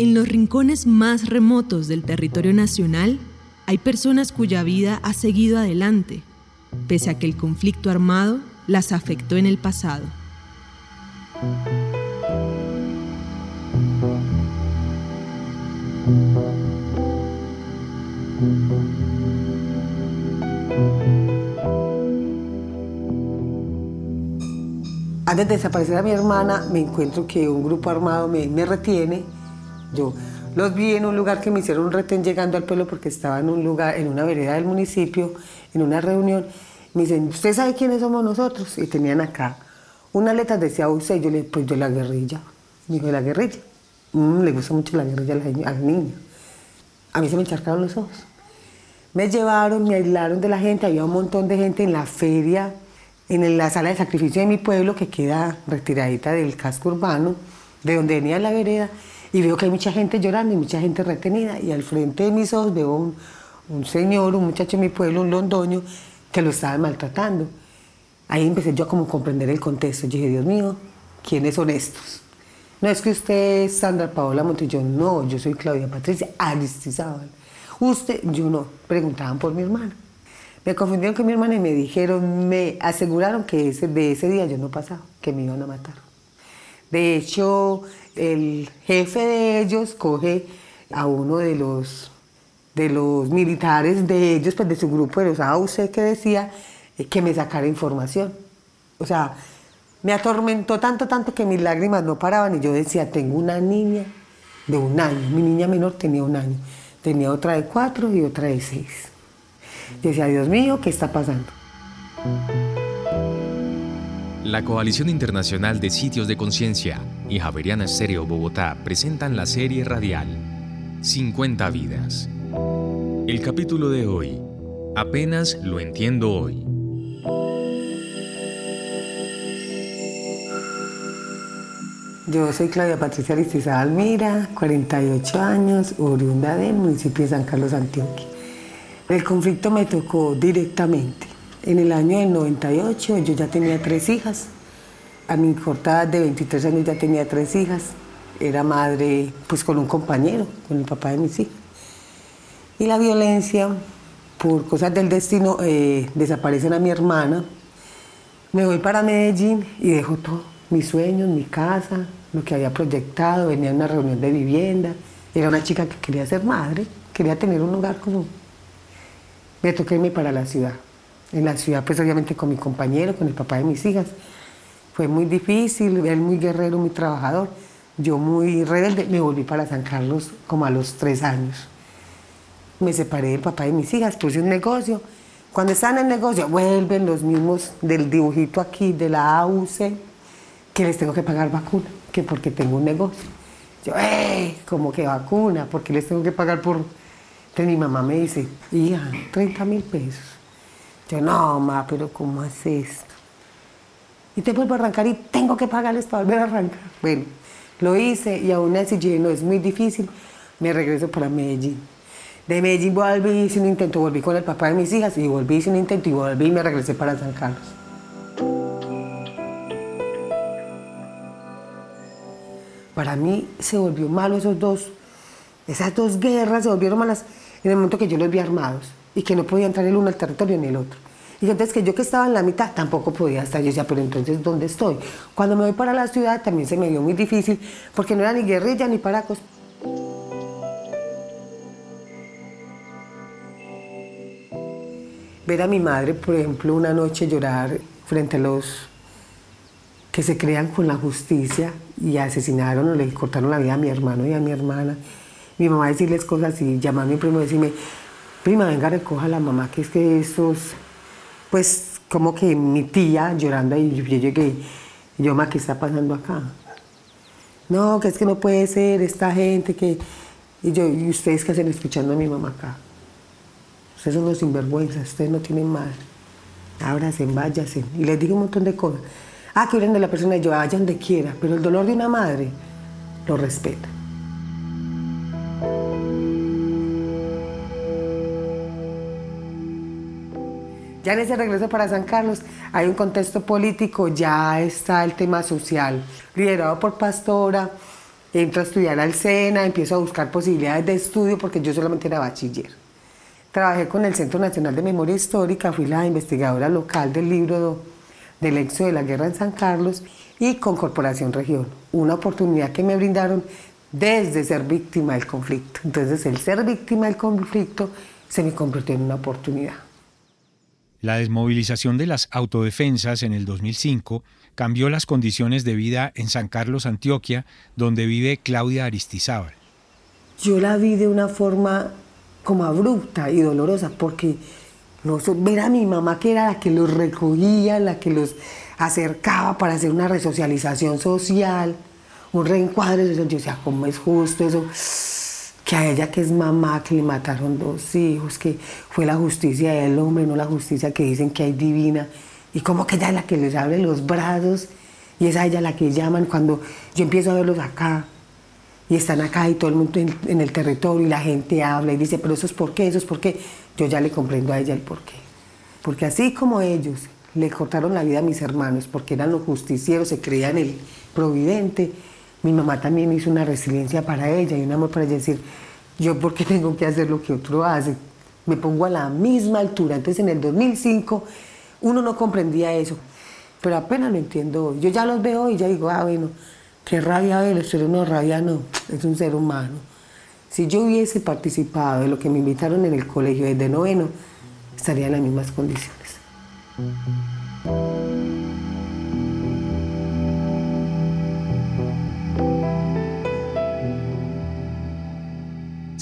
En los rincones más remotos del territorio nacional hay personas cuya vida ha seguido adelante, pese a que el conflicto armado las afectó en el pasado. Antes de desaparecer a mi hermana, me encuentro que un grupo armado me, retiene. Yo los vi en un lugar que me hicieron un retén llegando al pueblo porque estaba en un lugar, en una vereda del municipio, en una reunión. Me dicen, ¿usted sabe quiénes somos nosotros? Y tenían acá una letra, decía usted, yo le pues de la guerrilla. ¿de la guerrilla? Mm, le gusta mucho la guerrilla a la, a. A mí se me encharcaron los ojos. Me llevaron, me aislaron de la gente, había un montón de gente en la feria, en la sala de sacrificio de mi pueblo, que queda retiradita del casco urbano, de donde venía la vereda, y veo que hay mucha gente llorando y mucha gente retenida, y al frente de mis ojos veo un, un señor, un muchacho de mi pueblo, un londoño, que lo estaba maltratando. Ahí empecé yo a como comprender el contexto. Yo dije, Dios mío, ¿quiénes son estos? No es que usted es Sandra Paola Montillón, no, yo soy Claudia Patricia Aristizábal. Usted, yo no, preguntaban por mi hermana. Me confundieron con mi hermana y me dijeron, me aseguraron que ese, de ese día yo no pasaba, que me iban a matar. De hecho, el jefe de ellos coge a uno de los, de los militares de ellos, pues de su grupo de los AUC, que decía eh, que me sacara información. O sea, me atormentó tanto, tanto que mis lágrimas no paraban y yo decía, tengo una niña de un año, mi niña menor tenía un año, tenía otra de cuatro y otra de seis. Yo decía, Dios mío, ¿qué está pasando? La Coalición Internacional de Sitios de Conciencia y Javeriana Estéreo Bogotá presentan la serie radial 50 vidas. El capítulo de hoy, apenas lo entiendo hoy. Yo soy Claudia Patricia Aristiza Almira, 48 años, oriunda del municipio de San Carlos Antioquia. El conflicto me tocó directamente. En el año del 98 yo ya tenía tres hijas. A mi corta de 23 años ya tenía tres hijas. Era madre pues con un compañero, con el papá de mis hijas. Y la violencia, por cosas del destino, eh, desaparecen a mi hermana. Me voy para Medellín y dejo todo. Mis sueños, mi casa, lo que había proyectado, venía a una reunión de vivienda, era una chica que quería ser madre, quería tener un lugar como... Me toqué irme para la ciudad. En la ciudad, pues obviamente con mi compañero, con el papá de mis hijas. Fue muy difícil, él muy guerrero, muy trabajador. Yo muy rebelde, me volví para San Carlos como a los tres años. Me separé del papá de mis hijas, puse un negocio. Cuando están en el negocio, vuelven los mismos del dibujito aquí, de la AUC, que les tengo que pagar vacuna que porque tengo un negocio. Yo, ¡eh! Como que vacuna, porque les tengo que pagar por. Entonces mi mamá me dice, hija, 30 mil pesos. Yo, no, mamá, pero ¿cómo hace esto? Y te vuelvo a arrancar y tengo que pagarles para volver a arrancar. Bueno, lo hice y aún así yo no, es muy difícil. Me regreso para Medellín. De Medellín volví, hice un intento, volví con el papá de mis hijas y volví, hice un intento y volví y me regresé para San Carlos. para mí se volvió malo esos dos, esas dos guerras se volvieron malas en el momento que yo los vi armados y que no podía entrar el uno al territorio ni el otro. Y entonces que yo que estaba en la mitad tampoco podía estar. Yo decía, pero entonces, ¿dónde estoy? Cuando me voy para la ciudad también se me dio muy difícil porque no era ni guerrilla ni paracos. Ver a mi madre, por ejemplo, una noche llorar frente a los que se crean con la justicia y asesinaron o le cortaron la vida a mi hermano y a mi hermana. Mi mamá decirles cosas y llamar a mi primo y decirme, prima, venga, recoja a la mamá, que es que estos, pues como que mi tía llorando y yo llegué, yo, mamá, ¿qué está pasando acá? No, que es que no puede ser esta gente que... Y yo, ¿y ustedes qué hacen escuchando a mi mamá acá? Ustedes son los sinvergüenzas, ustedes no tienen madre. Ábrase, váyase. Y les digo un montón de cosas. Ah, que de la persona y yo, vaya donde quiera, pero el dolor de una madre lo respeta. Ya en ese regreso para San Carlos hay un contexto político, ya está el tema social, liderado por Pastora, entro a estudiar al SENA, empiezo a buscar posibilidades de estudio porque yo solamente era bachiller. Trabajé con el Centro Nacional de Memoria Histórica, fui la investigadora local del libro del éxodo de la guerra en San Carlos y con Corporación Región, una oportunidad que me brindaron desde ser víctima del conflicto. Entonces el ser víctima del conflicto se me convirtió en una oportunidad. La desmovilización de las autodefensas en el 2005 cambió las condiciones de vida en San Carlos, Antioquia, donde vive Claudia Aristizábal. Yo la vi de una forma como abrupta y dolorosa, porque ver a mi mamá que era la que los recogía, la que los acercaba para hacer una resocialización social, un reencuadre, yo decía, ¿cómo es justo eso? Que a ella que es mamá, que le mataron dos hijos, que fue la justicia del hombre, no la justicia que dicen que hay divina, y como que ella es la que les abre los brazos, y es a ella la que llaman cuando yo empiezo a verlos acá, y están acá y todo el mundo en, el territorio, y la gente habla y dice, pero eso es por qué, eso es por qué, yo ya le comprendo a ella el por qué. Porque así como ellos le cortaron la vida a mis hermanos, porque eran los justicieros, se creían el providente, mi mamá también hizo una resiliencia para ella y un amor para ella decir, yo por qué tengo que hacer lo que otro hace, me pongo a la misma altura. Entonces en el 2005 uno no comprendía eso, pero apenas lo entiendo Yo ya los veo y ya digo, ah, bueno, qué rabia él, pero no, rabia no, es un ser humano. Si yo hubiese participado de lo que me invitaron en el colegio desde noveno, estaría en las mismas condiciones.